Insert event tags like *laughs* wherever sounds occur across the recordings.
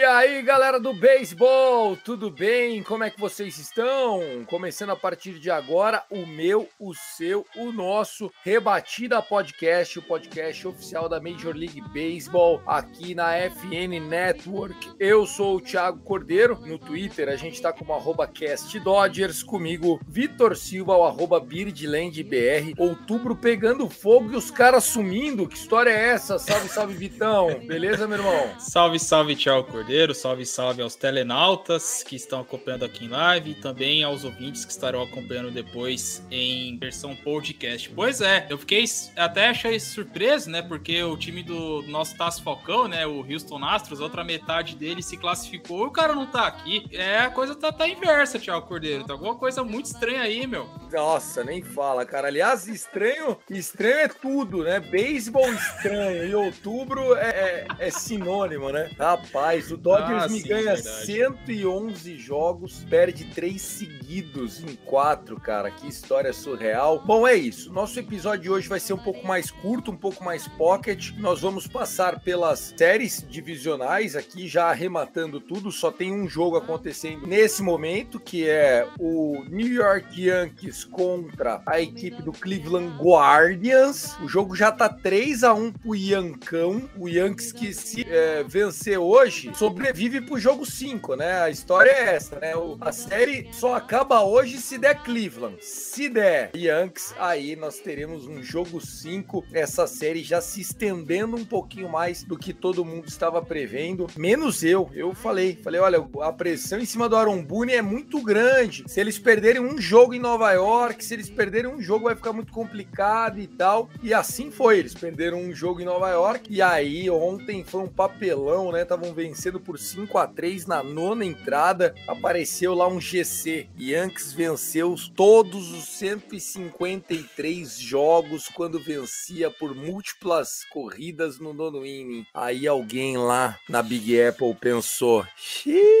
E aí, galera do beisebol, tudo bem? Como é que vocês estão? Começando a partir de agora, o meu, o seu, o nosso Rebatida Podcast, o podcast oficial da Major League Baseball, aqui na FN Network. Eu sou o Thiago Cordeiro, no Twitter a gente tá como arroba CastDodgers, comigo Vitor Silva, o arroba BirdlandBR, outubro pegando fogo e os caras sumindo, que história é essa? Salve, salve Vitão, beleza meu irmão? Salve, salve, Thiago Cordeiro. Salve, salve aos telenautas que estão acompanhando aqui em live e também aos ouvintes que estarão acompanhando depois em versão podcast. Pois é, eu fiquei até achei surpreso, né? Porque o time do nosso Tasso Falcão, né? O Houston Astros, outra metade dele se classificou e o cara não tá aqui. É, a coisa tá, tá inversa, Thiago Cordeiro. Tá alguma coisa muito estranha aí, meu. Nossa, nem fala, cara. Aliás, estranho, estranho é tudo, né? Beisebol estranho e outubro é, é, é sinônimo, né? Rapaz, o Dodgers Ah, me sim, ganha verdade. 111 jogos, perde três seguidos em quatro, cara. Que história surreal. Bom, é isso. Nosso episódio de hoje vai ser um pouco mais curto, um pouco mais pocket. Nós vamos passar pelas séries divisionais aqui, já arrematando tudo. Só tem um jogo acontecendo nesse momento, que é o New York Yankees contra a equipe do Cleveland Guardians. O jogo já tá 3 a 1 pro Yankão. O Yankees que se é, vencer hoje sobrevive pro jogo 5, né? A história é essa, né? A série só acaba hoje se der Cleveland. Se der Yankees, aí nós teremos um jogo 5. Essa série já se estendendo um pouquinho mais do que todo mundo estava prevendo. Menos eu. Eu falei, falei, olha, a pressão em cima do Aaron Boone é muito grande. Se eles perderem um jogo em Nova York, se eles perderem um jogo vai ficar muito complicado e tal. E assim foi, eles perderam um jogo em Nova York e aí ontem foi um papelão, né? Estavam vencendo por 5 a 3 na nona entrada. Apareceu lá um GC. Yankees venceu todos os 153 jogos quando vencia por múltiplas corridas no nono inning. Aí alguém lá na Big Apple pensou: "Xiii".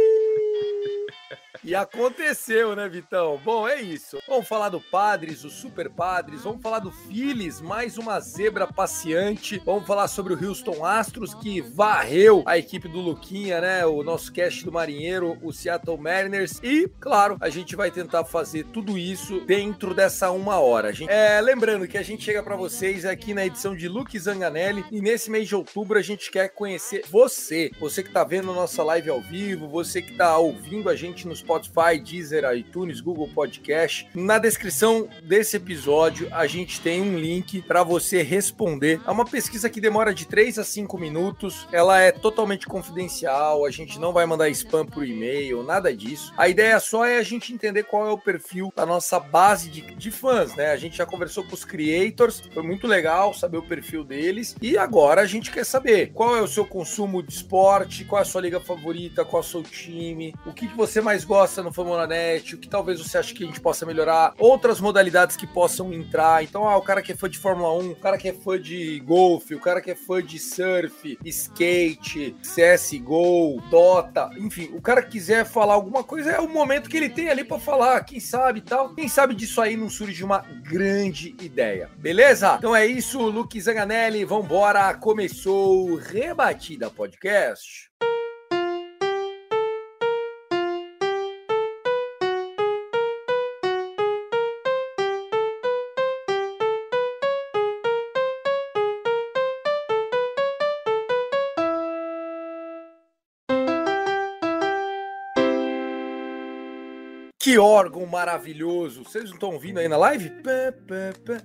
E aconteceu, né, Vitão? Bom, é isso. Vamos falar do Padres, o Super Padres, vamos falar do Phillies, mais uma zebra passeante. Vamos falar sobre o Houston Astros, que varreu a equipe do Luquinha, né? O nosso cast do Marinheiro, o Seattle Mariners. E, claro, a gente vai tentar fazer tudo isso dentro dessa uma hora. Gente- É, lembrando que a gente chega para vocês aqui na edição de Luke Zanganelli. E nesse mês de outubro a gente quer conhecer você. Você que tá vendo nossa live ao vivo, você que tá ouvindo a gente no Spotify, Deezer, iTunes, Google Podcast. Na descrição desse episódio, a gente tem um link para você responder. É uma pesquisa que demora de 3 a 5 minutos. Ela é totalmente confidencial, a gente não vai mandar spam por e-mail, nada disso. A ideia só é a gente entender qual é o perfil da nossa base de, de fãs, né? A gente já conversou com os creators, foi muito legal saber o perfil deles. E agora a gente quer saber qual é o seu consumo de esporte, qual é a sua liga favorita, qual é o seu time, o que, que você mais gosta no Famonanet, o que talvez você ache que a gente possa melhorar, outras modalidades que possam entrar. Então, ah, o cara que é fã de Fórmula 1, o cara que é fã de golfe, o cara que é fã de surf, skate, CSGO, Dota, enfim, o cara que quiser falar alguma coisa, é o momento que ele tem ali pra falar, quem sabe tal. Quem sabe disso aí não surge uma grande ideia, beleza? Então é isso, Luke Zanganelli, vambora, começou o Rebatida Podcast. Que órgão maravilhoso. Vocês não estão ouvindo aí na live?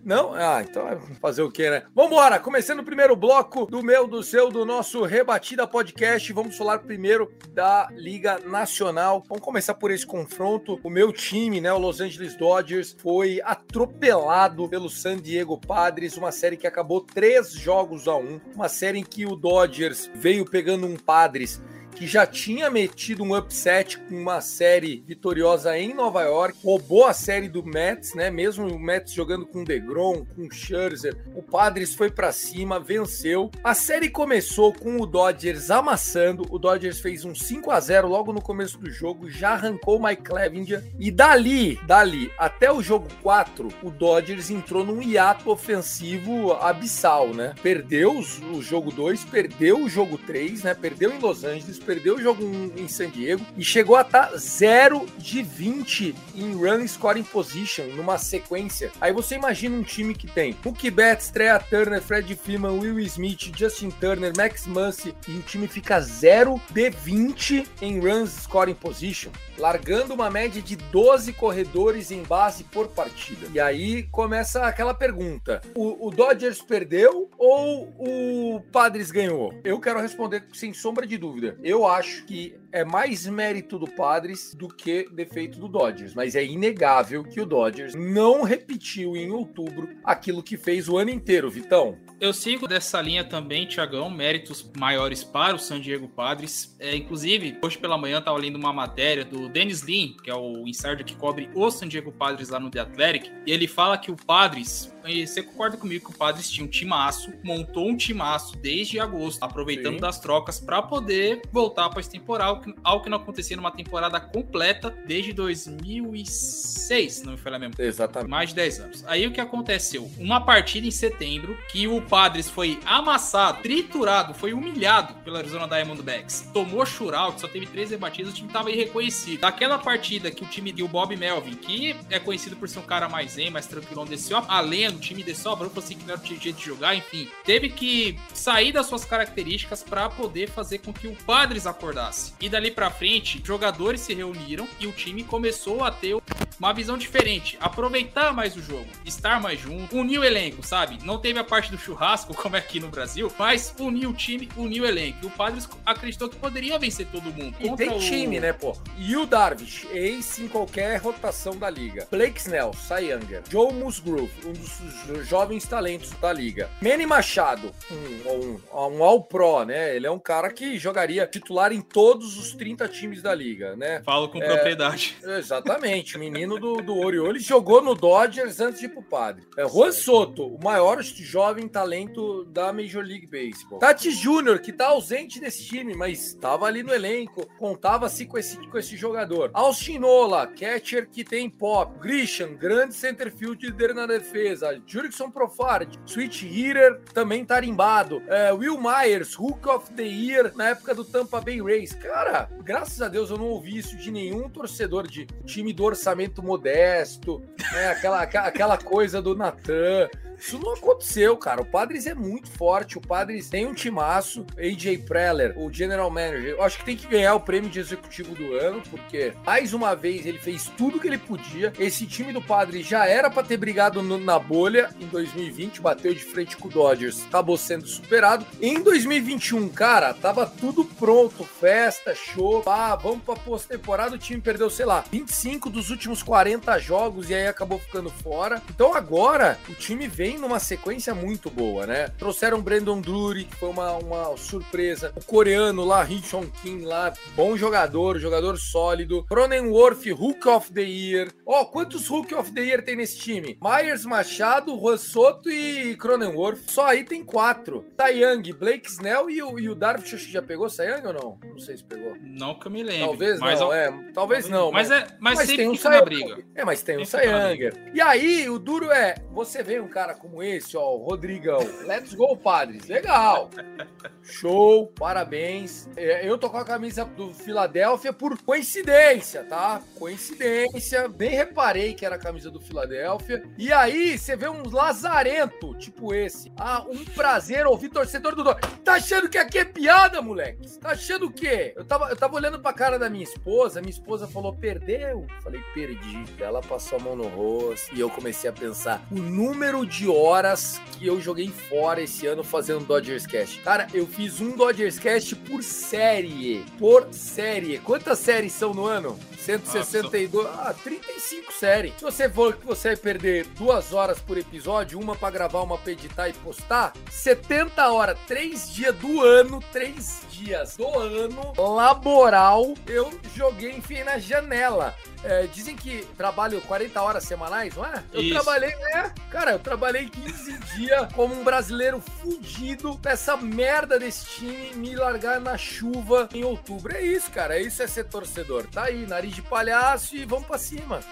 Não? Ah, então é fazer o quê, né? Vambora, começando o primeiro bloco do meu, do seu, do nosso Rebatida Podcast. Vamos falar primeiro da Liga Nacional. Vamos começar por esse confronto. O meu time, né, o Los Angeles Dodgers, foi atropelado pelo San Diego Padres, uma série que acabou três jogos a um. Uma série em que o Dodgers veio pegando um Padres que já tinha metido um upset com uma série vitoriosa em Nova York, roubou a série do Mets, né? Mesmo o Mets jogando com DeGrom, com Scherzer, o Padres foi para cima, venceu. A série começou com o Dodgers amassando, o Dodgers fez um 5 a 0 logo no começo do jogo, já arrancou o Mike Clevinger e dali, dali até o jogo 4, o Dodgers entrou num hiato ofensivo abissal, né? Perdeu o jogo 2, perdeu o jogo 3, né? Perdeu em Los Angeles, perdeu o jogo em San Diego e chegou a estar tá 0 de 20 em run scoring position numa sequência. Aí você imagina um time que tem Mookie Betts, Trea Turner, Fred Freeman, Will Smith, Justin Turner, Max Muncy e o time fica 0 de 20 em runs scoring position, largando uma média de 12 corredores em base por partida. E aí começa aquela pergunta: o, o Dodgers perdeu ou o Padres ganhou? Eu quero responder sem sombra de dúvida. Eu eu acho que é mais mérito do Padres do que defeito do Dodgers, mas é inegável que o Dodgers não repetiu em outubro aquilo que fez o ano inteiro, Vitão. Eu sigo dessa linha também, Tiagão, méritos maiores para o San Diego Padres. É, inclusive, hoje pela manhã estava lendo uma matéria do Dennis Lin, que é o insider que cobre o San Diego Padres lá no The Athletic, e ele fala que o Padres e você concorda comigo que o Padres tinha um timaço, montou um timaço desde agosto, aproveitando Sim. das trocas para poder voltar para esse temporal, algo que não acontecia numa temporada completa desde 2006, não me falha mesmo. Exatamente. Mais de 10 anos. Aí o que aconteceu? Uma partida em setembro que o Padres foi amassado, triturado, foi humilhado pela Arizona Diamondbacks. Tomou shootout, só teve três rebatidas, o time tava irreconhecido. Daquela partida que o time deu Bob Melvin, que é conhecido por ser um cara mais zen, mais tranquilão, desceu a lenda o time de sobra, falou assim que não era o jeito de jogar, enfim. Teve que sair das suas características para poder fazer com que o Padres acordasse. E dali para frente, jogadores se reuniram e o time começou a ter uma visão diferente, aproveitar mais o jogo, estar mais junto, unir o elenco, sabe? Não teve a parte do churrasco, *laughs* como é aqui no Brasil, mas unir o time, unir o elenco. E o Padres acreditou que poderia vencer todo mundo. E tem o... time, né, pô? E o Darvish, ace em qualquer rotação da liga. Blake Snell, Cy Younger, Joe Musgrove, um dos jovens talentos da liga. Manny Machado, um, um, um All-Pro, né? Ele é um cara que jogaria titular em todos os 30 times da liga, né? Falo com é, propriedade. Exatamente, menino menino do, do Orioles, jogou no Dodgers antes de ir pro padre. É Juan Soto, o maior jovem talento da Major League Baseball. Tati Júnior, que tá ausente desse time, mas estava ali no elenco, contava-se com esse, com esse jogador. Austin Nola, catcher que tem pop. Grisham, grande center fielder na defesa. Jurickson Profard, switch hitter, também tarimbado. É, Will Myers, Hook of the Year na época do Tampa Bay Rays. Cara, graças a Deus eu não ouvi isso de nenhum torcedor de time do orçamento modesto, né? aquela, aquela coisa do Natan. Isso não aconteceu, cara. O Padres é muito forte. O Padres tem um timaço. AJ Preller, o general manager, eu acho que tem que ganhar o prêmio de executivo do ano, porque mais uma vez ele fez tudo que ele podia. Esse time do Padres já era para ter brigado no, na bolha em 2020, bateu de frente com o Dodgers, acabou sendo superado. Em 2021, cara, tava tudo pronto, festa, show, ah, vamos pra pós-temporada. O time perdeu, sei lá, 25 dos últimos 40 jogos e aí acabou ficando fora. Então agora o time vem vem numa sequência muito boa, né? Trouxeram Brandon Drury, que foi uma, uma surpresa. O coreano lá, Ri Chong Kim lá, bom jogador, jogador sólido. Cronenworth, Hook of the Year. Ó, oh, quantos Hook of the Year tem nesse time? Myers Machado, Juan Soto e Cronenworth. Só aí tem quatro. Young, Blake Snell e o, e o Darvish já pegou Young ou não? Não sei se pegou. Não que eu me lembro. Talvez mas não, é. Talvez não. Mas, mas, é, mas, mas tem um Sayang. É, mas tem um Sayang. E aí, o duro é, você vê um cara como esse, ó, o Rodrigão. Let's go, padres. Legal. Show, parabéns. É, Eu tô com a camisa do Filadélfia por coincidência, tá? Coincidência. Nem reparei que era a camisa do Filadélfia. E aí, você vê um lazarento, tipo esse. Ah, um prazer ouvir torcedor do Dodgers. Tá achando que aqui é piada, moleque? Tá achando o quê? Eu tava, eu tava olhando pra cara da minha esposa, minha esposa falou, perdeu? Falei, perdi. Ela passou a mão no rosto e eu comecei a pensar o número de horas que eu joguei fora esse ano fazendo Dodgers Cast. Cara, eu fiz um Dodgers Cast por série. Por série. Quantas séries são no ano? 162. Ah, 35 séries. Se você for que você vai perder duas horas por episódio, uma pra gravar, uma pra editar e postar, 70 horas, três dias do ano, três dias do ano laboral, eu joguei, enfiei na janela. É, dizem que trabalho 40 horas semanais, não é? Eu Isso. trabalhei, né? Cara, eu trabalhei 15 dias como um brasileiro fudido nessa merda desse time me largar na chuva em outubro. É isso, cara. É isso é ser torcedor. Tá aí, nariz de palhaço e vamos pra cima. *laughs*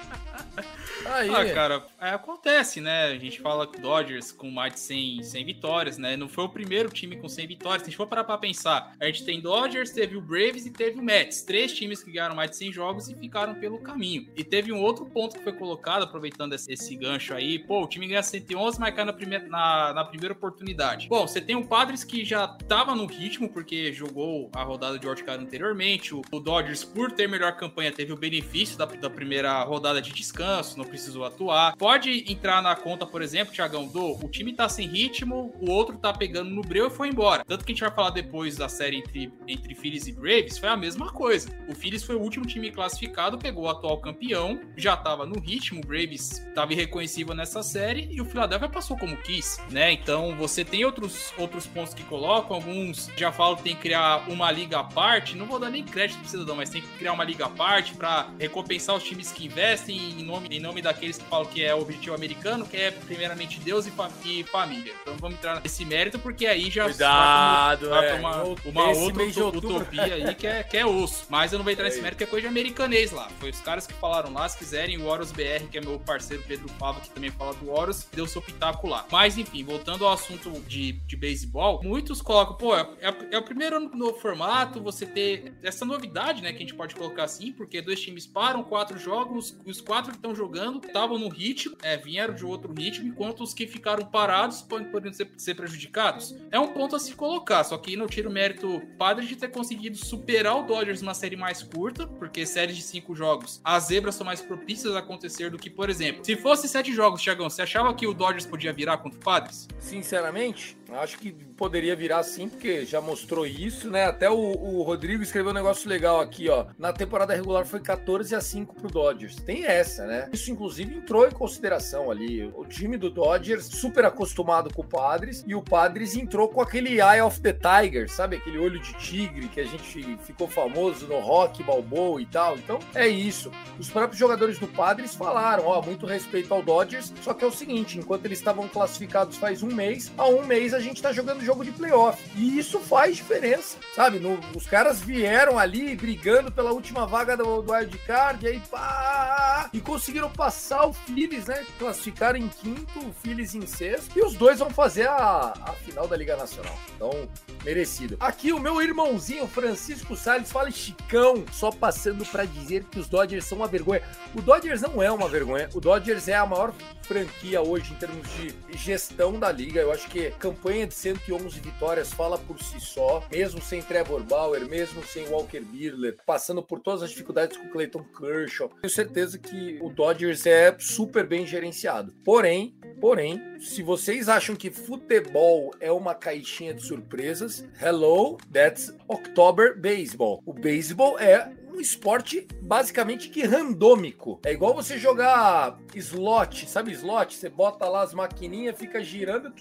Tá Aí. Ah, cara, é, acontece, né? A gente fala que o Dodgers com mais de 100, 100 vitórias, né? Não foi o primeiro time com 100 vitórias. Se a gente for parar pra pensar, a gente tem Dodgers, teve o Braves e teve o Mets. Três times que ganharam mais de 100 jogos e ficaram pelo caminho. E teve um outro ponto que foi colocado, aproveitando esse, esse gancho aí. Pô, o time ganha 111, mas cai na primeira, na, na primeira oportunidade. Bom, você tem o Padres que já tava no ritmo, porque jogou a rodada de wildcard anteriormente. O, o Dodgers, por ter melhor campanha, teve o benefício da, da primeira rodada de descanso, não precisou atuar. Pode entrar na conta, por exemplo, Thiagão, do o time tá sem ritmo, o outro tá pegando no breu e foi embora. Tanto que a gente vai falar depois da série entre, entre Phillies e Braves, foi a mesma coisa. O Phillies foi o último time classificado, pegou o atual campeão, já tava no ritmo, o Braves tava irreconhecível nessa série e o Philadelphia passou como quis, né? Então você tem outros, outros pontos que colocam, alguns já falam que tem que criar uma liga à parte, não vou dar nem crédito pro cidadão, mas tem que criar uma liga à parte para recompensar os times que investem em nome, em nome daqueles que falam que é o objetivo americano, que é primeiramente Deus e, fa- e família. Então vamos entrar nesse mérito, porque aí já Cuidado, é. uma, uma outra utopia aí que é, que é osso. Mas eu não vou entrar nesse É mérito, que é coisa de americanês lá. Foi os caras que falaram lá, se quiserem, o Horus BR, que é meu parceiro Pedro Fava, que também fala do Horus, deu seu pitaco lá. Mas enfim, voltando ao assunto de, de beisebol, muitos colocam, pô, é, é- é o primeiro ano no formato, você ter essa novidade, né, que a gente pode colocar assim, porque dois times param, quatro jogos, os quatro que estão jogando estavam no ritmo, é, vieram de outro ritmo, enquanto os que ficaram parados podem, podem ser, ser prejudicados. É um ponto a se colocar, só que não tira o mérito padre de ter conseguido superar o Dodgers numa série mais curta, porque séries de cinco jogos, as zebras são mais propícias a acontecer do que, por exemplo, se fosse sete jogos, Thiagão, você achava que o Dodgers podia virar contra o Padres? Sinceramente, acho que poderia virar sim, porque já mostrou isso, né? Até o, o Rodrigo escreveu um negócio legal aqui, ó. Na temporada regular foi 14 a 5 pro Dodgers. Tem essa, né? Isso, inclusive, entrou em consideração ali. O time do Dodgers, super acostumado com o Padres, e o Padres entrou com aquele Eye of the Tiger, sabe? Aquele olho de tigre que a gente ficou famoso no rock, balboa e tal. Então, é isso. Os próprios jogadores do Padres falaram, ó, muito respeito ao Dodgers, só que é o seguinte, enquanto eles estavam classificados faz um mês, há um mês a gente tá jogando jogo de playoff. E isso faz diferença, sabe? No- os caras vieram ali brigando pela última vaga do, do Wild Card, e aí pá, e conseguiram passar o Phillies, né? Classificaram em quinto, o Phillies em sexto, e os dois vão fazer a, a final da Liga Nacional. Então, merecido. Aqui o meu irmãozinho Francisco Salles fala Chicão, só passando pra dizer que os Dodgers são uma vergonha. O Dodgers não é uma vergonha. O Dodgers é a maior franquia hoje em termos de gestão da liga. Eu acho que campanha de 111 vitórias fala por si só, mesmo sem Trevor Bauer, mesmo sem Walker Buehler, passando por todas as dificuldades com Clayton Kershaw. Tenho certeza que o Dodgers é super bem gerenciado. Porém, porém, se vocês acham que futebol é uma caixinha de surpresas, hello, that's October Baseball. O beisebol é um esporte basicamente que randômico. É igual você jogar slot, sabe slot? Você bota lá as maquininhas, fica girando.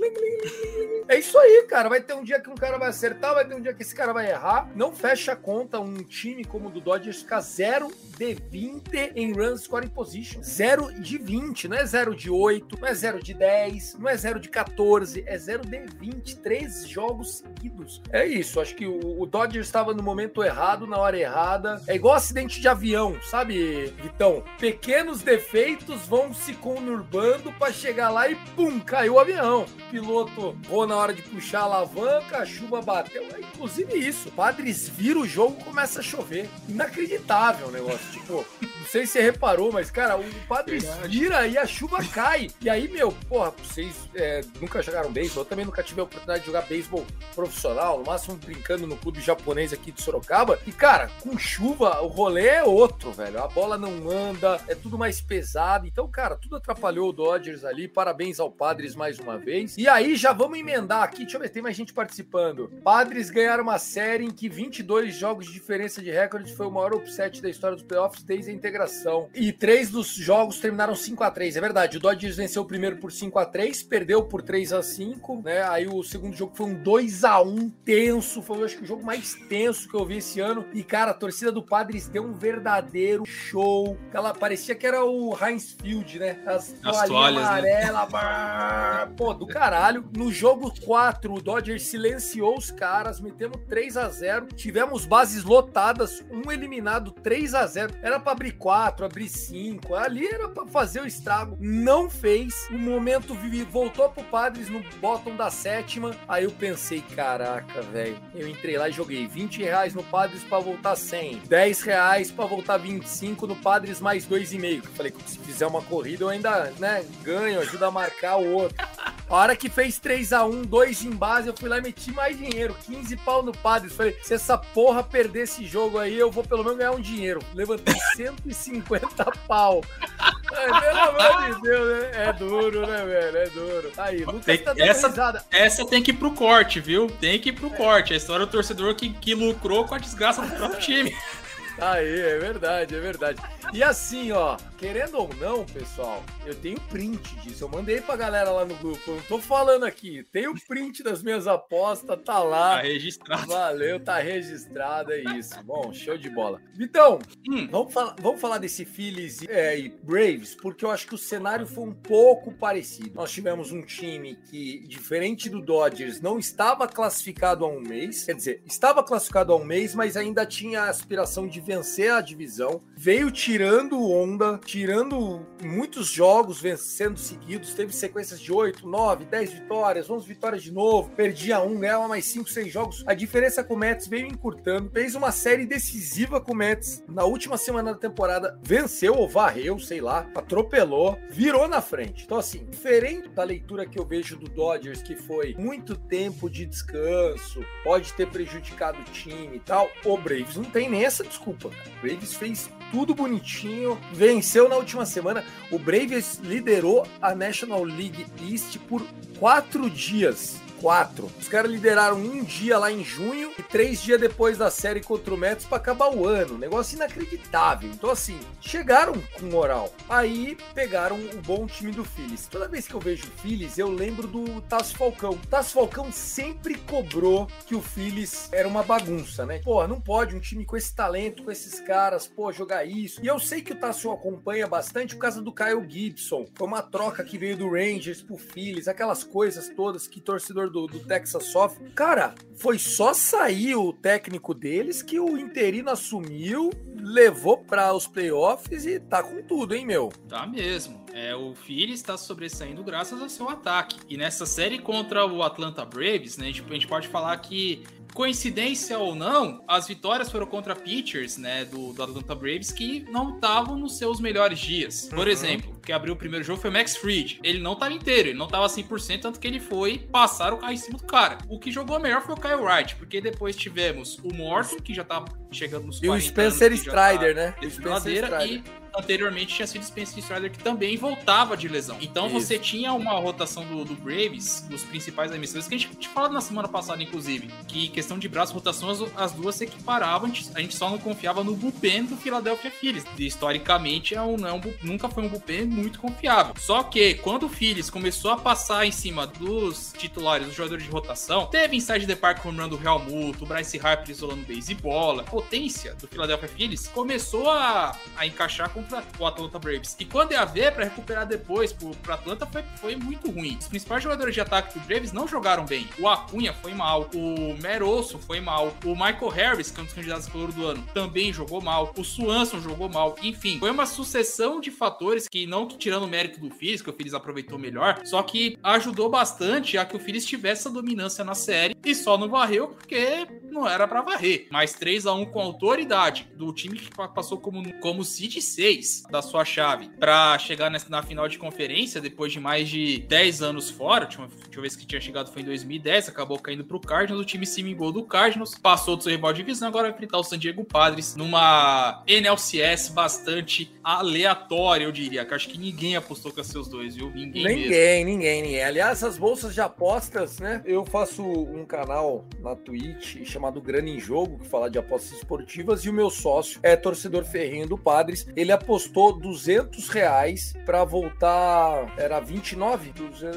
É isso aí, cara. Vai ter um dia que um cara vai acertar, vai ter um dia que esse cara vai errar. Não fecha a conta um time como o do Dodgers ficar 0 de 20 em runs scoring position. 0 de 20, não é 0 de 8, não é 0 de 10, não é 0 de 14, é 0 de 20. Três jogos seguidos. É isso. Acho que o, o Dodgers estava no momento errado, na hora errada. É igual acidente de avião, sabe, Vitão? Pequenos defeitos vão se conurbando para chegar lá e pum, caiu o avião. O piloto voou na hora de puxar a alavanca, a chuva bateu. É, inclusive isso, Padres vira o jogo começa a chover. Inacreditável o negócio. Tipo, não sei se você reparou, mas, cara, o Padres vira e a chuva cai. E aí, meu, porra, vocês é, nunca jogaram beisebol, eu também nunca tive a oportunidade de jogar beisebol profissional, no máximo brincando no clube japonês aqui de Sorocaba. E, cara, com chuva, o rolê é outro, velho. A bola não anda, é tudo mais pesado. Então, cara, tudo atrapalhou o Dodgers ali. Parabéns ao Padres mais uma vez. E aí, já vamos emendar aqui. Deixa eu ver, tem mais gente participando. Padres ganharam uma série em que 22 jogos de diferença de recorde foi o maior upset da história dos playoffs desde a integração. E três dos jogos terminaram 5 a 3 É verdade, o Dodgers venceu o primeiro por 5 a 3 perdeu por 3 a 5 né? Aí o segundo jogo foi um 2 a 1 tenso. Foi, acho que o jogo mais tenso que eu vi esse ano. E, cara, a torcida do Padres deu um verdadeiro show. Ela parecia que era o Heinz Field, né? As, As toalhas, amarela, né? pô, do caralho. No jogo 4, o Dodgers silenciou os caras, metemos 3 a 0 Tivemos bases lotadas, um eliminado 3 a 0 Era pra abrir 4, abrir 5. Ali era pra fazer o estrago. Não fez. O momento voltou pro Padres no bottom da sétima. Aí eu pensei, caraca, velho. Eu entrei lá e joguei 20 reais no Padres pra voltar 100. 10 reais pra voltar 25 no Padres mais 2,5. Falei, se fizer uma corrida eu ainda, né, ganho, ajuda a marcar o outro. A hora que fez 3 a 1 2 em base, eu fui lá e meti mais dinheiro, 15 pau no Padres. Falei, se essa porra perder esse jogo aí, eu vou pelo menos ganhar um dinheiro. Levantei *laughs* 150 pau. Pelo amor de Deus, né? É duro, né, velho? É duro. Aí, Lucas Tem- tá dando essa- risada. Essa tem que ir pro corte, viu? Tem que ir pro corte. A história do torcedor que, que lucrou com a desgraça do próprio time. Aí, é verdade, é verdade. E assim, ó, querendo ou não, pessoal, eu tenho print disso. Eu mandei pra galera lá no grupo. Eu não tô falando aqui. Tem o print das minhas apostas, tá lá. Tá registrado. Valeu, tá registrado, é isso. Bom, show de bola. Vitão, Hum. vamos, falar, vamos falar desse Phillies é, e Braves, porque eu acho que o cenário foi um pouco parecido. Nós tivemos um time que, diferente do Dodgers, não estava classificado há um mês. Quer dizer, estava classificado há um mês, mas ainda tinha a aspiração de vencer a divisão. Veio tirando onda, tirando muitos jogos, vencendo seguidos. Teve sequências de 8, 9, 10 vitórias, 11 vitórias de novo. Perdia um, ganhava mais 5, 6 jogos. A diferença com o Mets veio encurtando. Fez uma série decisiva com o Mets na última semana da temporada. Venceu ou varreu, sei lá, atropelou, virou na frente. Então, assim, diferente da leitura que eu vejo do Dodgers, que foi muito tempo de descanso, pode ter prejudicado o time e tal, o Braves não tem nem essa desculpa. O Braves fez tudo bonitinho, venceu na última semana. O Braves liderou a National League East por quatro dias. Quatro. Os caras lideraram um dia lá em junho e três dias depois da série contra o Mets para acabar o ano. Negócio inacreditável. Então, assim, chegaram com moral. Aí pegaram o bom time do Phillies. Toda vez que eu vejo o Phillies, eu lembro do Tasso Falcão. Tasso Falcão sempre cobrou que o Phillies era uma bagunça, né? Pô, não pode um time com esse talento, com esses caras, pô, jogar isso. E eu sei que o Tasso acompanha bastante por causa do Kyle Gibson. Foi uma troca que veio do Rangers pro Phillies, aquelas coisas todas que torcedor do, do Texas sofre. Cara, foi só sair o técnico deles que o interino assumiu, levou para os playoffs e tá com tudo, hein, meu? Tá mesmo. É, o Phillies está sobressaindo graças ao seu ataque. E nessa série contra o Atlanta Braves, né, a gente, a gente pode falar que coincidência ou não, as vitórias foram contra pitchers, né, do, do Atlanta Braves que não estavam nos seus melhores dias. Por Uhum. exemplo, que abriu o primeiro jogo foi o Max Fried. Ele não estava inteiro, ele não estava 100%, tanto que ele foi passar o carro em cima do cara. O que jogou melhor foi o Kyle Wright, porque depois tivemos o Morton, que já tava chegando nos E o 40 Spencer anos, tá Strider, né? O Spencer Strider. e anteriormente tinha sido Spencer Strider que também voltava de lesão. Então Isso. você tinha uma rotação do, do Braves, dos principais emissoras, que a gente tinha falado na semana passada, inclusive, que questão de braço, rotação, as, as duas se equiparavam, a gente, a gente só não confiava no bullpen do Philadelphia Phillies. E, historicamente, é um, não é um nunca foi um bullpen muito confiável. Só que, quando o Phillies começou a passar em cima dos titulares, dos jogadores de rotação, teve inside the park home run do Real Muto, o Bryce Harper isolando base e bola, a potência do Philadelphia Phillies começou a, a encaixar contra o Atlanta Braves. E quando ia ver, pra recuperar depois pro Atlanta, foi, foi muito ruim. Os principais jogadores de ataque do Braves não jogaram bem. O Acunha foi mal, o Merosso foi mal, o Michael Harris, que é um dos candidatos ao do ano, também jogou mal, o Swanson jogou mal. Enfim, foi uma sucessão de fatores que, não que tirando o mérito do Phillies, que o Phillies aproveitou melhor, só que ajudou bastante a que o Phillies tivesse essa dominância na série e só não varreu porque não era para varrer. Mas 3 a 1 com autoridade do time que passou como, como seed 6 da sua chave para chegar nessa, na final de conferência depois de mais de 10 anos fora. Última, última vez que tinha chegado foi em 2010, acabou caindo pro Cardinals. O time se mingou do Cardinals, passou do seu rival de divisão, agora vai enfrentar o San Diego Padres numa NLCS bastante aleatória, eu diria. Que acho que ninguém apostou com seus dois, viu? Ninguém, ninguém, ninguém, ninguém. Aliás, as bolsas de apostas, né? Eu faço um canal na Twitch chamado Grana em Jogo, que fala de apostas esportivas, e o meu sócio é torcedor ferrinho do Padres. Ele apostou 200 reais para voltar, era 29? 200,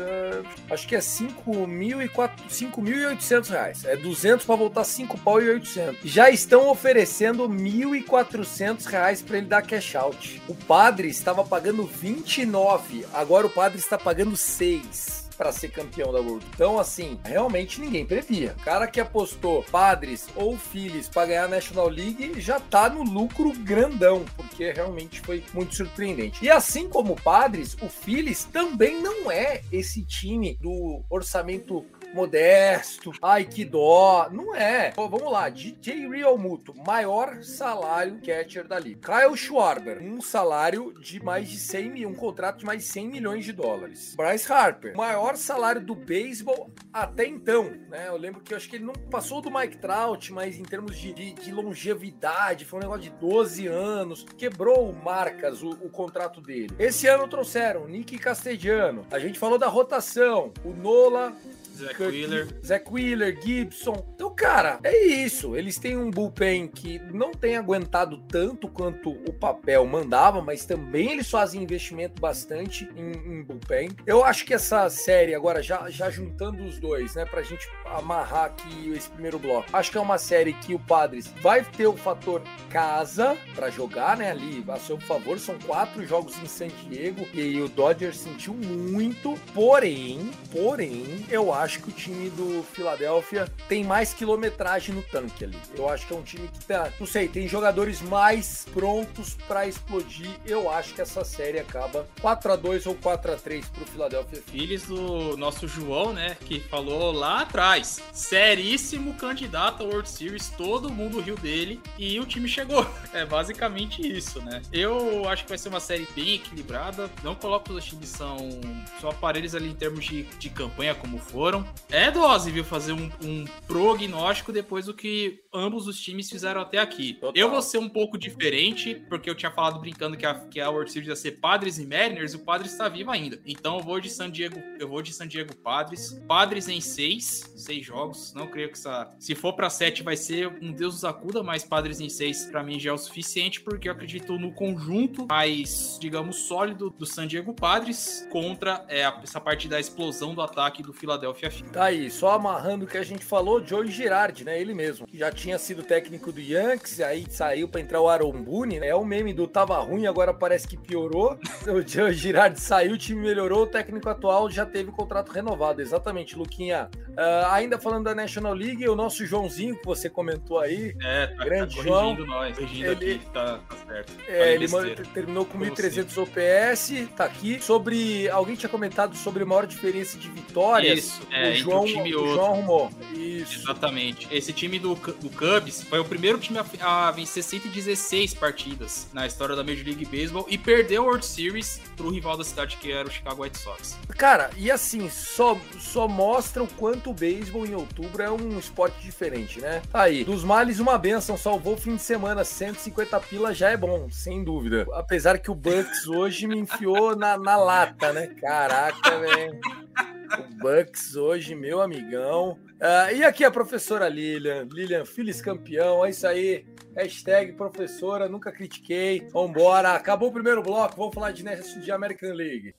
acho que é 5.800 reais. É 200 para voltar 5 pau e 800. Já estão oferecendo 1.400 reais para ele dar cash out. O Padre estava pagando 29, agora o Padre está pagando 6 para ser campeão da World. Então, assim, realmente ninguém previa. O cara que apostou Padres ou Phillies para ganhar a National League já tá no lucro grandão, porque realmente foi muito surpreendente. E assim como o Padres, o Phillies também não é esse time do orçamento modesto, ai que dó. Não é. Pô, vamos lá, DJ Real Muto, maior salário catcher da liga. Kyle Schwarber, um salário de mais de 100 mil, um contrato de mais de 100 milhões de dólares. Bryce Harper, maior salário do beisebol até então, né? Eu lembro que eu acho que ele não passou do Mike Trout, mas em termos de, de, de longevidade, foi um negócio de 12 anos, quebrou marcas o, o contrato dele. Esse ano trouxeram Nick Castellanos. A gente falou da rotação, o Nola Zach Wheeler. Zach Wheeler, Gibson. Então, cara, é isso. Eles têm um bullpen que não tem aguentado tanto quanto o papel mandava, mas também eles fazem investimento bastante em, em bullpen. Eu acho que essa série, agora, já, já juntando os dois, né, pra gente amarrar aqui esse primeiro bloco, acho que é uma série que o Padres vai ter o fator casa para jogar, né, ali, a seu favor. São quatro jogos em San Diego e o Dodgers sentiu muito, porém, porém, eu acho acho que o time do Philadelphia tem mais quilometragem no tanque ali. Eu acho que é um time que tá, não sei, tem jogadores mais prontos para explodir. Eu acho que essa série acaba 4 a 2 ou 4 a 3 pro Philadelphia Phillies do nosso João, né, que falou lá atrás, seríssimo candidato ao World Series, todo mundo riu dele e o time chegou. *laughs* É basicamente isso, né? Eu acho que vai ser uma série bem equilibrada. Não coloco os times são só aparelhos ali em termos de, de campanha como foram foram. É dose, viu? Fazer um, um prognóstico depois do que ambos os times fizeram até aqui. Total. Eu vou ser um pouco diferente, porque eu tinha falado brincando que a, que a World Series ia ser Padres e Mariners, e o Padres está vivo ainda. Então eu vou de San Diego, eu vou de San Diego Padres. Padres em seis, seis jogos. Não creio que essa. Se for para sete, vai ser um Deus nos acuda, mas Padres em seis, para mim, já é o suficiente, porque eu acredito no conjunto mais, digamos, sólido do San Diego Padres contra é, essa parte da explosão do ataque do Philadelphia Tá aí, só amarrando o que a gente falou, Joey Girardi, né? Ele mesmo, já tinha sido técnico do Yankees, aí saiu para entrar o Aaron Boone, né? É o meme do tava ruim, agora parece que piorou. *laughs* O Joey Girardi saiu, o time melhorou, o técnico atual já teve o contrato renovado. Exatamente, Luquinha. Uh, ainda falando da National League, o nosso Joãozinho, que você comentou aí. É, tá, grande tá João. nós, corrigindo ele, aqui, tá, tá certo. É, ele terminou com 1.300 OPS, tá aqui. Sobre. Alguém tinha comentado sobre a maior diferença de vitórias. Isso, é, o João, time e outro. O João arrumou. Isso. Exatamente. Esse time do, do Cubs foi o primeiro time a, a, vencer 116 partidas na história da Major League Baseball e perdeu a World Series pro rival da cidade que era o Chicago White Sox. Cara, e assim, só, só mostra o quanto o beisebol em outubro é um esporte diferente, né? Tá aí. Dos males, uma benção. Salvou o fim de semana. 150 pila já é bom, sem dúvida. Apesar que o Bucks hoje me enfiou na, na lata, né? Caraca, velho. O Bucks hoje, meu amigão. Uh, e aqui a professora Lilian. Lilian, Phillies campeão. É isso aí. Hashtag professora, nunca critiquei. Vambora. Acabou o primeiro bloco. Vamos falar de, de American League.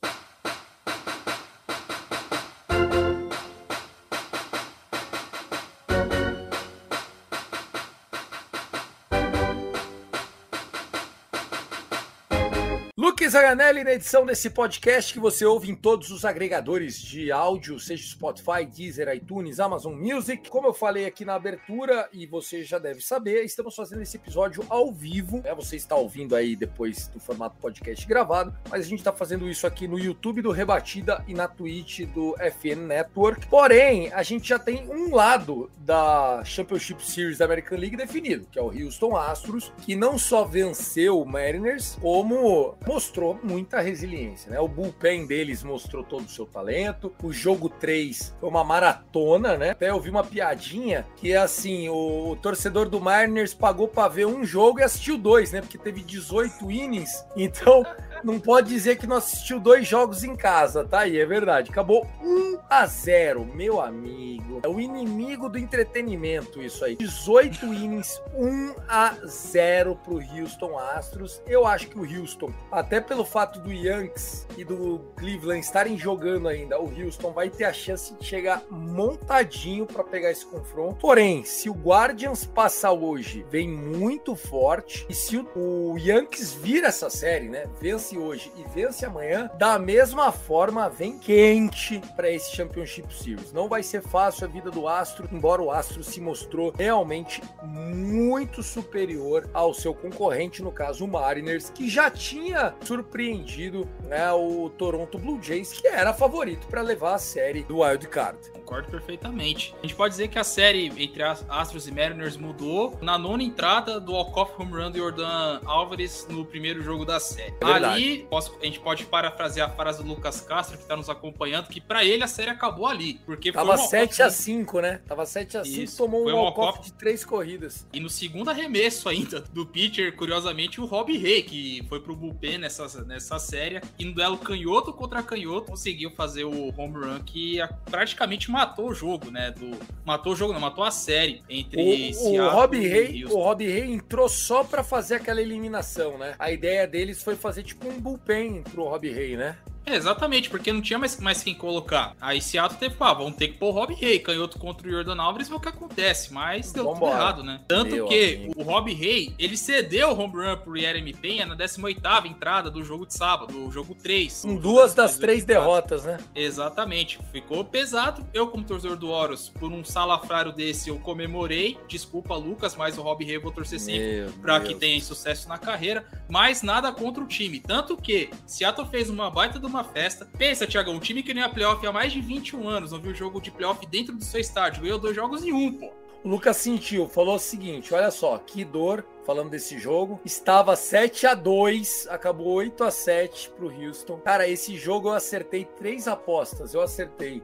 Luke Zaganelli na edição desse podcast que você ouve em todos os agregadores de áudio, seja Spotify, Deezer, iTunes, Amazon Music. Como eu falei aqui na abertura e você já deve saber, estamos fazendo esse episódio ao vivo. Né? Você está ouvindo aí depois do formato podcast gravado, mas a gente está fazendo isso aqui no YouTube do Rebatida e na Twitch do FN Network. Porém, a gente já tem um lado da Championship Series da American League definido, que é o Houston Astros, que não só venceu o Mariners, como mostrou muita resiliência, né? O bullpen deles mostrou todo o seu talento. O jogo 3 foi uma maratona, né? Até eu vi uma piadinha que é assim, o, o torcedor do Mariners pagou para ver um jogo e assistiu dois, né? Porque teve 18 innings. Então, não pode dizer que não assistiu dois jogos em casa, tá aí, é verdade. Acabou 1 a 0, meu amigo. É o inimigo do entretenimento isso aí. 18 innings, 1 a 0 pro Houston Astros. Eu acho que o Houston, até pelo fato do Yankees e do Cleveland estarem jogando ainda, o Houston vai ter a chance de chegar montadinho para pegar esse confronto. Porém, se o Guardians passar hoje, vem muito forte. E se o Yankees vira essa série, né? Vence vence hoje e vence amanhã, da mesma forma vem quente para esse Championship Series. Não vai ser fácil a vida do Astro, embora o Astro se mostrou realmente muito superior ao seu concorrente, no caso o Mariners, que já tinha surpreendido né, o Toronto Blue Jays, que era favorito para levar a série do Wild Card. Concordo perfeitamente. A gente pode dizer que a série entre Astros e Mariners mudou na nona entrada do walk-off home run do Jordan Álvares no primeiro jogo da série. É Ali ali, posso, a gente pode parafrasear a frase do Lucas Castro, que está nos acompanhando, que para ele a série acabou ali. Porque Tava 7 a 5 né? Tava 7 a 5 tomou um walk-off de três corridas. E no segundo arremesso ainda do pitcher, curiosamente, o Rob Ray, que foi pro bullpen nessa, nessa série, e no duelo canhoto contra canhoto, conseguiu fazer o home run que praticamente matou o jogo, né? Do, matou o jogo, não, matou a série entre o, o Rob Ray, O Rob Ray entrou só para fazer aquela eliminação, né? A ideia deles foi fazer tipo um bullpen pro Rob Ray, né? É, exatamente, porque não tinha mais, mais quem colocar. Aí Seattle teve, pá, vamos ter que pôr o Rob Ray, canhoto contra o Jordan Alvarez, ver o que acontece. Mas deu Vambora. tudo errado, né? Tanto Meu que amigo. o Rob Ray, ele cedeu o home run pro Jeremy Penha na 18 entrada do jogo de sábado, do jogo 3. Com duas das três derrotas, né? Exatamente. Ficou pesado. Eu, como torcedor do Horus, por um salafrário desse, eu comemorei. Desculpa, Lucas, mas o Rob Ray eu vou torcer sempre pra Deus. que tenha sucesso na carreira. Mas nada contra o time. Tanto que Seattle fez uma baita de uma uma festa. Pensa, Thiago, um time que nem a playoff há mais de 21 anos, não viu jogo de playoff dentro do seu estádio, ganhou dois jogos em um, pô. O Lucas sentiu, falou o seguinte: olha só, que dor, falando desse jogo. Estava 7 a 2 acabou 8 a 7 pro Houston. Cara, esse jogo eu acertei três apostas, eu acertei.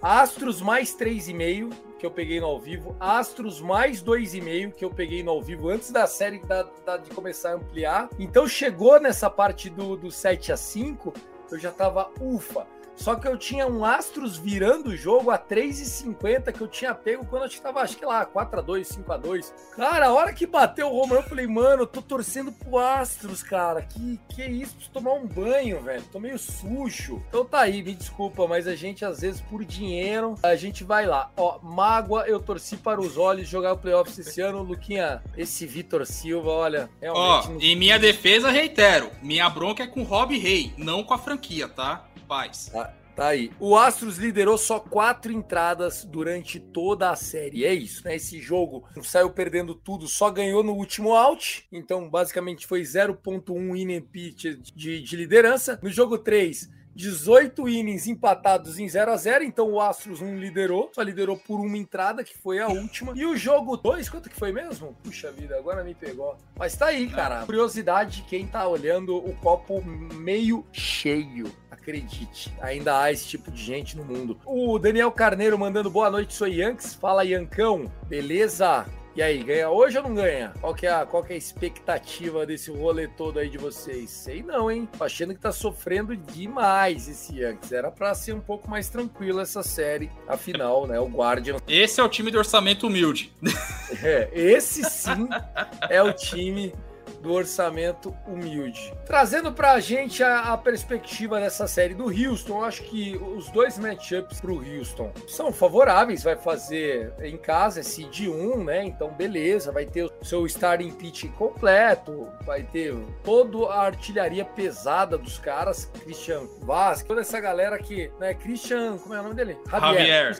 Astros mais 3,5, que eu peguei no ao vivo. Astros mais 2,5, que eu peguei no ao vivo antes da série da, da, de começar a ampliar. Então chegou nessa parte do, do 7 a 5 eu já tava ufa. Só que eu tinha um Astros virando o jogo a 3,50 que eu tinha pego quando eu tava, acho que lá, 4x2, 5x2. Cara, a hora que bateu o home run, eu falei, mano, eu tô torcendo pro Astros, cara. Que, que isso? Preciso tomar um banho, velho. Tô meio sujo. Então tá aí, me desculpa, mas a gente, às vezes, por dinheiro, a gente vai lá. Ó, mágoa, eu torci para os olhos jogar o playoffs esse ano. Luquinha, esse Vitor Silva, olha, realmente. Ó, em minha defesa, reitero, minha bronca é com o Rob Rey, não com a franquia, tá? Paz. Tá, tá, aí. O Astros liderou só quatro entradas durante toda a série. É isso, né? Esse jogo saiu perdendo tudo, só ganhou no último out. Então, basicamente, foi 0.1 inning pitch de, de liderança. No jogo 3, 18 innings empatados em 0 a 0 então o Astros não liderou, só liderou por uma entrada, que foi a última. E o jogo 2, quanto que foi mesmo? Puxa vida, agora me pegou. Mas tá aí, cara. Curiosidade de quem tá olhando o copo meio cheio acredite, ainda há esse tipo de gente no mundo. O Daniel Carneiro mandando boa noite, sou Yanks. Fala, Yancão. Beleza? E aí, ganha hoje ou não ganha? Qual que, é a, qual que é a expectativa desse rolê todo aí de vocês? Sei não, hein? Tô achando que tá sofrendo demais esse Yankees. Era pra ser um pouco mais tranquilo essa série. Afinal, né? O Guardian. Esse é o time de orçamento humilde. É, esse sim é o time do orçamento humilde. Trazendo pra gente a, a perspectiva dessa série do Houston, eu acho que os dois matchups pro Houston são favoráveis, vai fazer em casa, é seed 1, né? Então, beleza, vai ter o seu starting pitch completo, vai ter toda a artilharia pesada dos caras, Christian Vaz, toda essa galera que, né, Christian, como é o nome dele? Javier.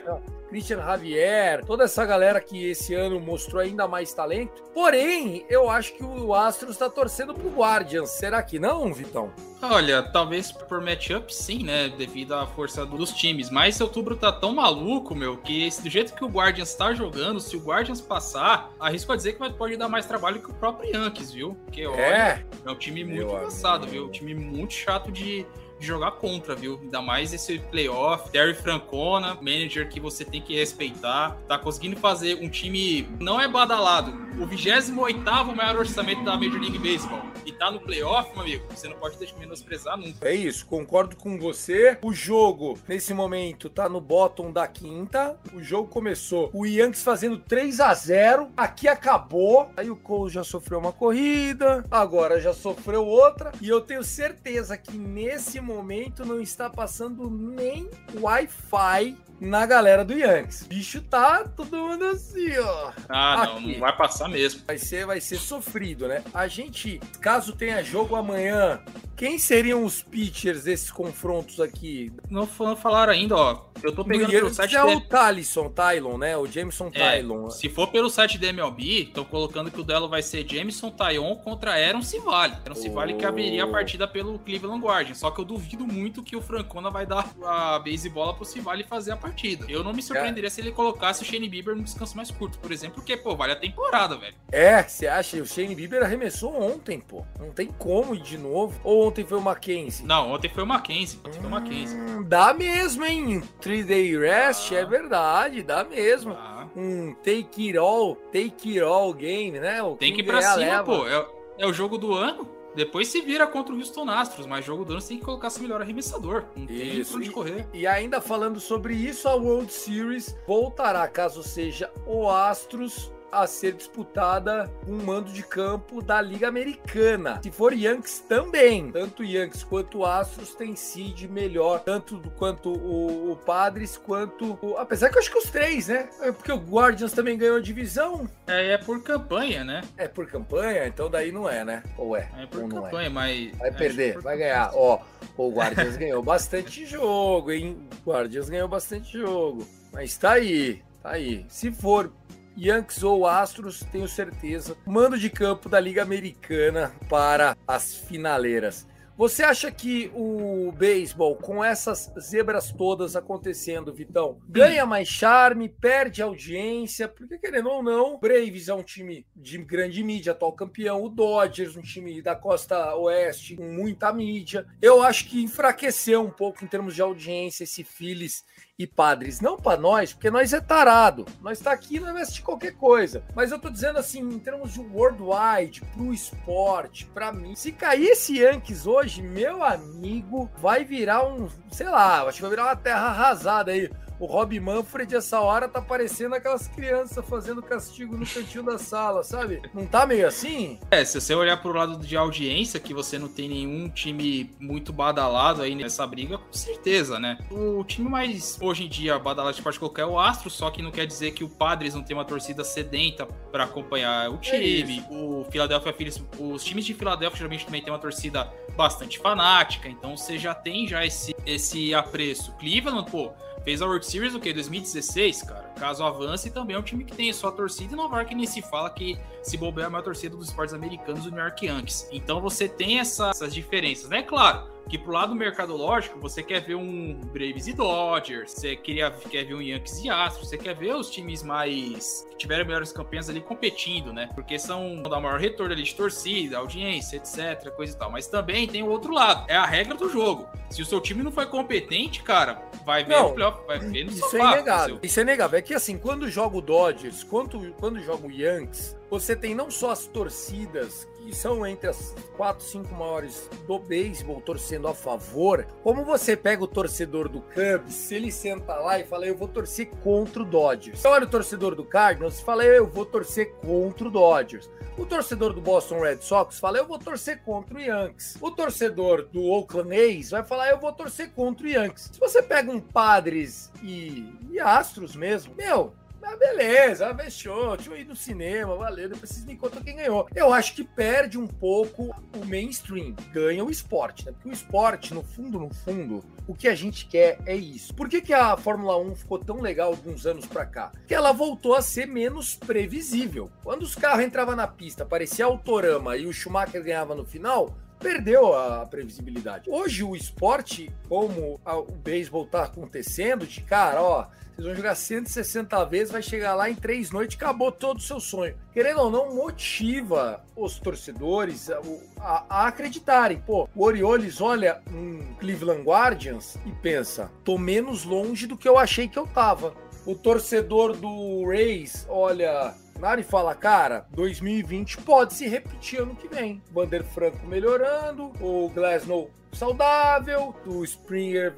Christian Javier, toda essa galera que esse ano mostrou ainda mais talento. Porém, eu acho que o Astros está torcendo pro Guardians. Será que não, Vitão? Olha, talvez por matchup sim, né? Devido à força dos times. Mas esse outubro tá tão maluco, meu, que do jeito que o Guardians tá jogando, se o Guardians passar, arrisco a dizer que pode dar mais trabalho que o próprio Yankees, viu? Porque, olha, É. é um time muito Meu amigo. viu? Um time muito chato de, de jogar contra, viu? Ainda mais esse playoff. Terry Francona, manager que você tem que respeitar. Tá conseguindo fazer um time. Não é badalado. O 28 maior orçamento da Major League Baseball. E tá no playoff, meu amigo. Você não pode deixar menosprezar nunca. É isso, concordo com você. O jogo, nesse momento, tá no bottom da quinta. O jogo começou. O Yankees fazendo 3 a 0 Aqui acabou. Aí o Cole já sofreu uma corrida. Agora já sofreu outra. E eu tenho certeza que nesse momento não está passando nem Wi-Fi na galera do Yankees. Bicho tá todo mundo assim, ó. Ah, não, Aqui. não vai passar mesmo. Vai ser, vai ser sofrido, né? A gente, caso tenha jogo amanhã, quem seriam os pitchers desses confrontos aqui? Não, falaram ainda, ó. Eu tô pegando pelo site é o. Tyson, Tylon, né? O Jameson É, Tylon. se for pelo site da MLB, estão colocando que o duelo vai ser Jameson Tayon contra Aaron Civale. Aaron Civale que Oh. abriria a partida pelo Cleveland Guardians. Só que eu duvido muito que o Francona vai dar a base bola pro Civale fazer a partida. Eu não me surpreenderia se ele colocasse o Shane Bieber no descanso mais curto, por exemplo, porque, pô, vale a temporada, velho. É, você acha? O Shane Bieber arremessou ontem, pô. Não tem como ir de novo. Ou ontem foi o Mackenzie? Não, ontem foi o Mackenzie. Ontem foi o Mackenzie. Hum, dá mesmo, hein? 3-day rest, Ah. é verdade, dá mesmo. Ah, Um take it all, take it all game, né? O tem que ir pra cima, leva. pô. É, é o jogo do ano. Depois se vira contra o Houston Astros, mas jogo do ano você tem que colocar seu melhor arremessador. Não tem Isso, pra onde e- correr. E ainda falando sobre isso, a World Series voltará, caso seja o Astros, a ser disputada com um mando de campo da Liga Americana. Se for Yankees também, tanto Yankees quanto Astros tem seed melhor, tanto do- quanto o, o Padres quanto o, apesar que eu acho que os três, né? É porque o Guardians também ganhou a divisão, É, é por campanha, né? é por campanha, então daí não é, né? Ou é? É por é? campanha, mas. Vai é, perder, vai ganhar. Ó, o Guardians ganhou bastante jogo, hein? O Guardians ganhou bastante jogo. Mas tá aí, tá aí. Se for Yankees ou Astros, tenho certeza. Mando de campo da Liga Americana para as finaleiras. Você acha que o beisebol, com essas zebras todas acontecendo, Vitão, ganha mais charme, perde audiência? Porque, querendo ou não, o Braves é um time de grande mídia, atual campeão. O Dodgers, um time da costa oeste, com muita mídia. Eu acho que enfraqueceu um pouco em termos de audiência esse Phillies e Padres. Não para nós, porque nós é tarado. Nós tá aqui, nós vai assistir qualquer coisa. Mas eu tô dizendo assim, em termos de worldwide, pro esporte, pra mim. Se cair esse Yankees hoje, meu amigo, vai virar um, sei lá, acho que vai virar uma terra arrasada aí. O Rob Manfred, essa hora, tá parecendo aquelas crianças fazendo castigo no cantinho da sala, sabe? Não tá meio assim? É, se você olhar pro lado de audiência, que você não tem nenhum time muito badalado aí nessa briga, com certeza, né? O time mais, hoje em dia, badalado de parte qualquer é o Astro, só que não quer dizer que o Padres não tem uma torcida sedenta pra acompanhar o time. o Philadelphia Phillies, os times de Filadélfia geralmente também tem uma torcida bastante fanática, então você já tem já esse, esse apreço. Cleveland, pô, fez a World Series o quê? 2016, cara. Caso avance, também é um time que tem sua torcida e Nova York nem se fala que se bobear é a maior torcida dos esportes americanos do New York Yankees. Então você tem essa- essas diferenças, né? Claro que pro lado mercadológico, você quer ver um Braves e Dodgers, você queria, quer ver um Yankees e Astros, você quer ver os times mais que tiveram melhores campanhas ali competindo, né? Porque são da maior retorno ali de torcida, audiência, etc, coisa e tal. Mas também tem o outro lado, é a regra do jogo. Se o seu time não foi competente, cara, vai ver Não, o playoff, vai ver no Isso sofá. é inegável. seu- Isso é inegável. É que assim, quando joga o Dodgers, quando, quando joga o Yankees, você tem não só as torcidas que são entre as quatro, cinco maiores do beisebol torcendo a favor, como você pega o torcedor do Cubs, se ele senta lá e fala, eu vou torcer contra o Dodgers. Olha o torcedor do Cardinals e fala, eu vou torcer contra o Dodgers. O torcedor do Boston Red Sox fala, eu vou torcer contra o Yankees. O torcedor do Oakland A's vai falar, eu vou torcer contra o Yankees. Se você pega um Padres e, e Astros mesmo, meu, ah, beleza, fechou, deixa eu ir no cinema, valeu, depois vocês me contam quem ganhou. Eu acho que perde um pouco o mainstream, ganha o esporte, né? Porque o esporte, no fundo, no fundo, o que a gente quer é isso. Por que, que a Fórmula 1 ficou tão legal alguns anos pra cá? Que ela voltou a ser menos previsível. Quando os carros entravam na pista, parecia Autorama e o Schumacher ganhava no final, perdeu a previsibilidade. Hoje o esporte, como o beisebol tá acontecendo, de cara, ó, vocês vão jogar 160 vezes, vai chegar lá em três noites, acabou todo o seu sonho. Querendo ou não, motiva os torcedores a, a, a acreditarem. Pô, o Orioles olha um Cleveland Guardians e pensa, tô menos longe do que eu achei que eu tava. O torcedor do Rays olha Nari fala, cara, 2020 pode se repetir ano que vem. Vander Franco melhorando, o Glasnow saudável, o Springer.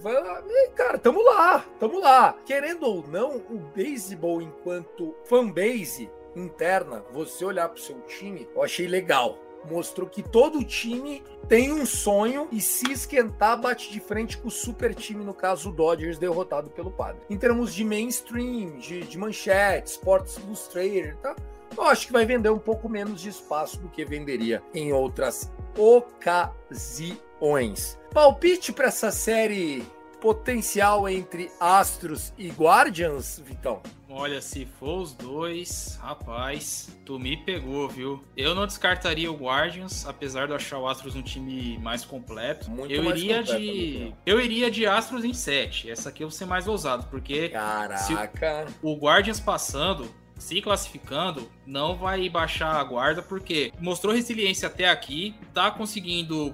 E, cara, tamo lá, tamo lá. Querendo ou não, o beisebol enquanto fanbase interna, você olhar pro seu time, eu achei legal mostrou que todo time tem um sonho e se esquentar bate de frente com o super time, no caso o Dodgers derrotado pelo Padre. Em termos de mainstream, de, de manchete, Sports Illustrated, tá? Eu acho que vai vender um pouco menos de espaço do que venderia em outras ocasiões. Palpite para essa série potencial entre Astros e Guardians, Vitão? Olha, se for os dois, rapaz, tu me pegou, viu? Eu não descartaria o Guardians, apesar de eu achar o Astros um time mais completo. Muito eu mais iria completo, de eu iria de Astros em 7. Essa aqui eu vou ser mais ousado, porque Caraca. o Guardians passando, se classificando, não vai baixar a guarda, porque mostrou resiliência até aqui, tá conseguindo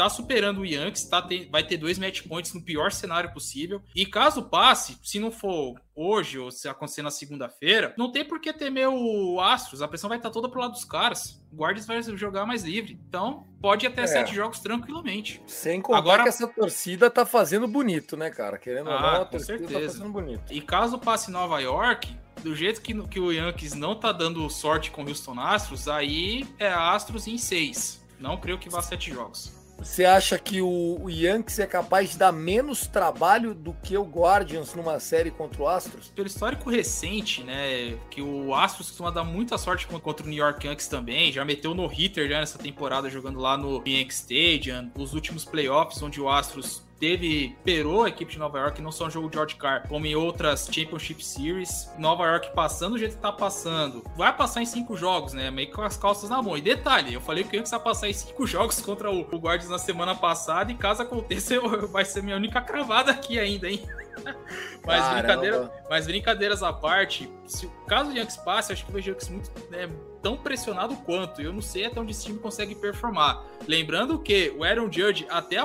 tá superando o Yankees, tá ter, vai ter dois match points no pior cenário possível. E caso passe, se não for hoje ou se acontecer na segunda-feira, não tem por que temer o Astros. A pressão vai estar tá toda pro lado dos caras. O Guardians vai jogar mais livre. Então, pode ir até é. sete jogos tranquilamente. Sem contar Agora... que essa torcida tá fazendo bonito, né, cara? Querendo ah, ou não, a torcida tá certeza. tá fazendo bonito. E caso passe Nova York, do jeito que, que o Yankees não tá dando sorte com o Houston Astros, aí é Astros em seis. Não creio que vá sete jogos. Você acha que o, Yankees é capaz de dar menos trabalho do que o Guardians numa série contra o Astros? Pelo histórico recente, né, que o Astros costuma dar muita sorte contra o New York Yankees também, já meteu no hitter já nessa temporada jogando lá no Yankee Stadium, os últimos playoffs onde o Astros teve perou a equipe de Nova York, não só no jogo de George Carr, como em outras Championship Series. Nova York passando do jeito que tá passando. Vai passar em cinco jogos, né? Meio com as calças na mão. E detalhe, eu falei que o Yankees vai passar em cinco *laughs* jogos contra o, o Guardians na semana passada, e caso aconteça, *laughs* eu, vai ser minha única cravada aqui ainda, hein? *laughs* mas, brincadeira, mas brincadeiras à parte, se o caso do Yankees passe, acho que o Yankees muito né, tão pressionado quanto. Eu não sei até onde esse time consegue performar. Lembrando que o Aaron Judge, até, a,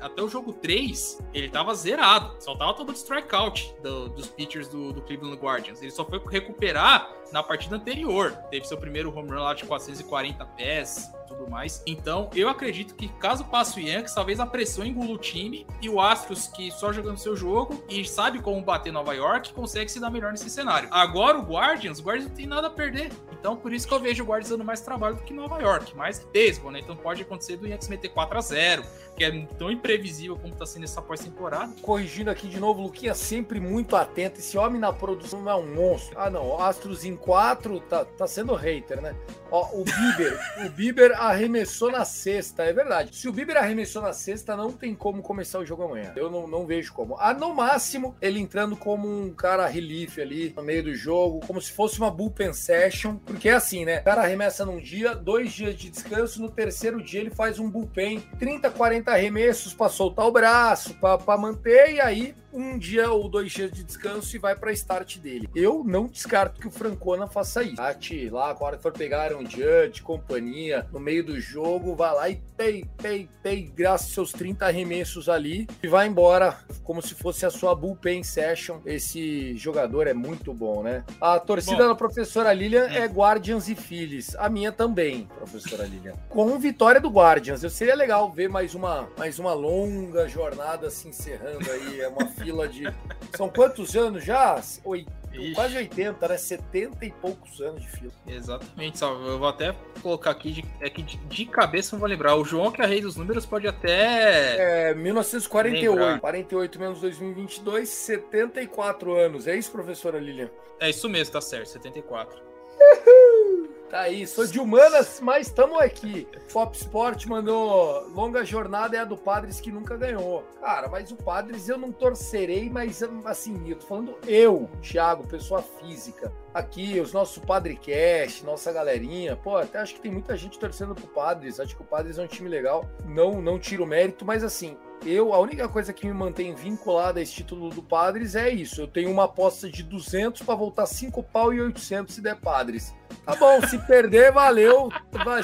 até o jogo 3, ele tava zerado. Só tava todo strikeout do, dos pitchers do, do Cleveland Guardians. Ele só foi recuperar na partida anterior. Teve seu primeiro home run lá de 440 pés tudo mais. Então, eu acredito que caso passe o Yankees, talvez a pressão engula o time e o Astros, que só jogando seu jogo e sabe como bater Nova York, consegue se dar melhor nesse cenário. Agora o Guardians, o Guardians não tem nada a perder. Então, por isso que eu vejo o Guardians dando mais trabalho do que Nova York. Mas beisebol, né? Então pode acontecer do Yankees meter 4 a 0 que é tão imprevisível como tá sendo essa pós-temporada. Corrigindo aqui de novo, Luquinha sempre muito atento. Esse homem na produção é um monstro. Ah, não. Astros em 4 tá, tá sendo hater, né? Ó, o Bieber. o Bieber arremessou na sexta, é verdade. Se o Bieber arremessou na sexta, não tem como começar o jogo amanhã. Eu não, não vejo como. Ah, no máximo, ele entrando como um cara relief ali no meio do jogo, como se fosse uma bullpen session. Porque é assim, né? O cara arremessa num dia, dois dias de descanso, no terceiro dia ele faz um bullpen, 30, 40 arremessos para soltar o braço, para manter, e aí um dia ou dois dias de descanso e vai para start dele. Eu não descarto que o Francona faça isso. Start lá, a hora que for pegar um Judge, companhia, no meio do jogo, vai lá e pei, pei, pei, graças aos seus 30 arremessos ali e vai embora como se fosse a sua bullpen session. Esse jogador é muito bom, né? A torcida Bom. da professora Lilian é Guardians e Phillies. A minha também, professora Lilian. Com vitória do Guardians. Eu seria legal ver mais uma, mais uma longa jornada se encerrando aí. É uma fila de. *laughs* São quantos anos já? Oi, Ixi. quase 80, né? 70 e poucos anos de fila. Exatamente, salve. Eu vou até colocar aqui, de, é que de, de cabeça não vou lembrar. O João, que é rei dos números, pode até. É, 1948. Lembrar. 48 menos 2022, 74 anos. É isso, professora Lilian? É isso mesmo, tá certo, 74. *laughs* Tá aí, sou de humanas, mas estamos aqui. Pop Sport mandou longa jornada é a do Padres que nunca ganhou. Cara, mas o Padres eu não torcerei, mas assim, eu tô falando eu, Thiago, pessoa física. Aqui, os nossos Padrecast, nossa galerinha. Pô, até acho que tem muita gente torcendo pro Padres. Acho que o Padres é um time legal. Não, não tiro mérito, mas assim, eu, a única coisa que me mantém vinculada a esse título do Padres é isso. Eu tenho uma aposta de 200 para voltar 5 pau e 800 se der Padres. Tá bom, se perder, valeu.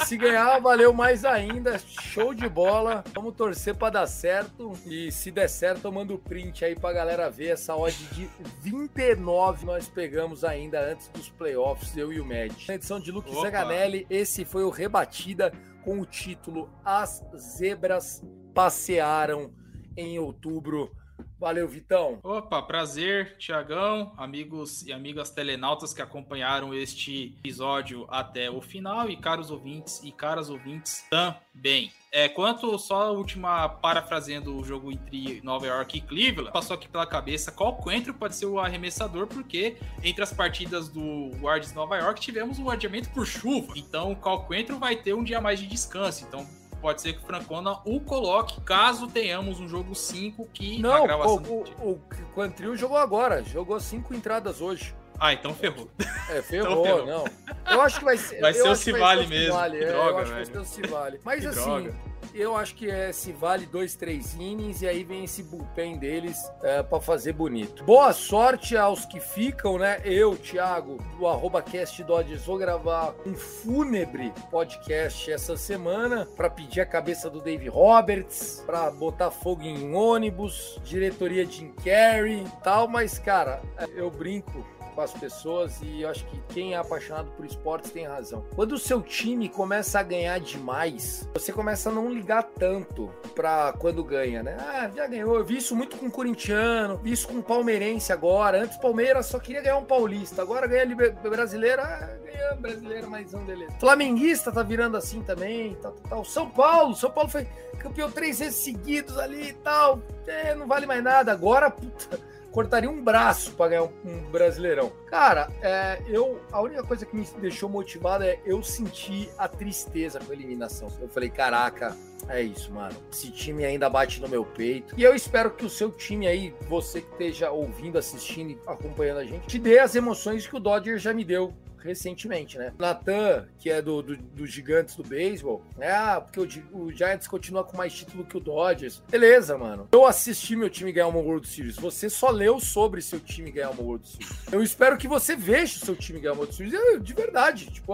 Se ganhar, valeu mais ainda. Show de bola. Vamos torcer para dar certo. E se der certo, eu mando o print aí pra galera ver essa odd de 29 nós pegamos ainda antes dos playoffs, eu e o Med. Na edição de Luke Opa. Zaganelli, esse foi o Rebatida com o título As Zebras Passearam em Outubro. Valeu, Vitão. Opa, prazer, Tiagão, amigos e amigas telenautas que acompanharam este episódio até o final e caros ouvintes e caras ouvintes também. É, quanto só a última parafraseando o jogo entre Nova York e Cleveland, passou aqui pela cabeça qual coentro pode ser o arremessador, porque entre as partidas do Guardians Nova York tivemos um adiamento por chuva. Então, qual coentro vai ter um dia mais de descanso. Então, pode ser que o Francona o coloque caso tenhamos um jogo 5 que Não, gravação o, o, o Quantril jogou agora. Jogou cinco entradas hoje. Ah, então ferrou. É, ferrou, *laughs* ferrou. não. Eu acho que vai ser. Vai ser o Civale mesmo, que é, droga, eu acho que vai velho. ser o Civale. Mas Que assim, droga. Eu acho que é Civale dois, três innings e aí vem esse bullpen deles é, para fazer bonito. Boa sorte aos que ficam, né? Eu, Thiago, do arroba Cast Dodgers, vou gravar um fúnebre podcast essa semana para pedir a cabeça do Dave Roberts, para botar fogo em ônibus, diretoria Jim Carrey e tal, mas cara, eu brinco com as pessoas e eu acho que quem é apaixonado por esportes tem razão. Quando o seu time começa a ganhar demais, você começa a não ligar tanto pra quando ganha, né? Ah, já ganhou. Eu vi isso muito com o corintiano, vi isso com o palmeirense agora. Antes Palmeiras só queria ganhar um paulista, agora ganha brasileira, ah, ganhamos brasileiro, mais um, beleza. Flamenguista tá virando assim também, tal, tal, tal. São Paulo, São Paulo foi campeão três vezes seguidos ali e tal. É, não vale mais nada. Agora, puta cortaria um braço para ganhar um, um brasileirão. Cara, é, eu a única coisa que me deixou motivado é eu sentir a tristeza com a eliminação. Eu falei, caraca, é isso, mano. Esse time ainda bate no meu peito. E eu espero que o seu time aí, você que esteja ouvindo, assistindo e acompanhando a gente, te dê as emoções que o Dodger já me deu recentemente, né? Natan, que é do, do- dos gigantes do beisebol, é, ah, porque o, o Giants continua com mais título que o Dodgers. Beleza, mano. Eu assisti meu time ganhar uma World Series. Você só leu sobre seu time ganhar uma World Series. Eu espero que você veja o seu time ganhar uma World Series. De verdade, tipo,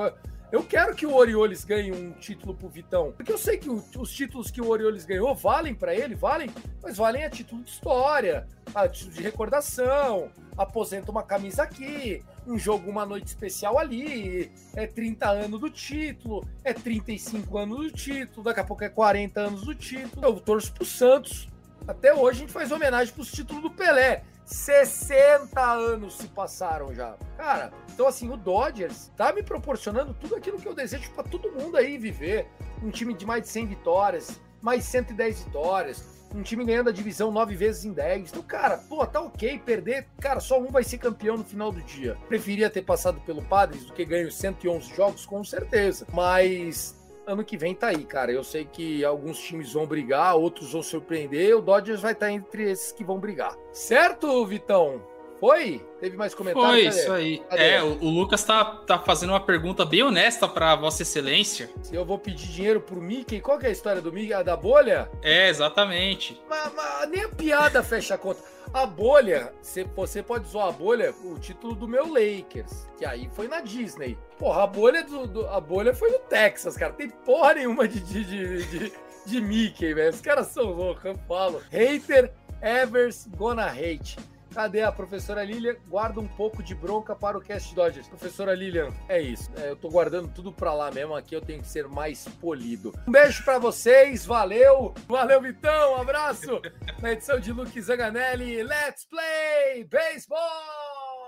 eu quero que o Orioles ganhe um título pro Vitão. Porque eu sei que o- os títulos que o Orioles ganhou valem pra ele, valem, mas valem a título de história, a título de recordação, aposenta uma camisa aqui, um jogo, uma noite especial ali, é 30 anos do título, é 35 anos do título, daqui a pouco é 40 anos do título. Eu torço pro Santos. Até hoje a gente faz homenagem pros títulos do Pelé. 60 anos se passaram já. Cara, então assim, o Dodgers tá me proporcionando tudo aquilo que eu desejo pra todo mundo aí viver. Um time de mais de 100 vitórias, mais 110 vitórias, um time ganhando a divisão nove vezes em 10. Então, cara, pô, tá ok perder. Cara, só um vai ser campeão no final do dia. Preferia ter passado pelo Padres do que ganho 111 jogos, com certeza. Mas ano que vem tá aí, cara. Eu sei que alguns times vão brigar, outros vão surpreender. O Dodgers vai estar entre esses que vão brigar. Certo, Vitão? Foi? Teve mais comentários? Foi Cadê? isso aí. Cadê? É, o, o Lucas tá, tá fazendo uma pergunta bem honesta pra Vossa Excelência. Se eu vou pedir dinheiro pro Mickey, qual que é a história do Mickey? A da bolha? É, exatamente. Mas, mas nem a piada *laughs* fecha a conta. A bolha, você, pode zoar a bolha, o título do meu Lakers, que aí foi na Disney. Porra, a bolha, do, do- a bolha foi no Texas, cara. Tem porra nenhuma de, de, de, de, de Mickey, velho. Os caras são loucos, eu falo. Hater, Evers, gonna hate. Cadê a professora Lilian? Guarda um pouco de bronca para o Cast Dodgers. Professora Lilian, é isso. É, eu tô guardando tudo pra lá mesmo. Aqui eu tenho que ser mais polido. Um beijo pra vocês. Valeu. Valeu, Vitão. Um abraço. *laughs* Na edição de Luke Zanganelli. Let's play baseball!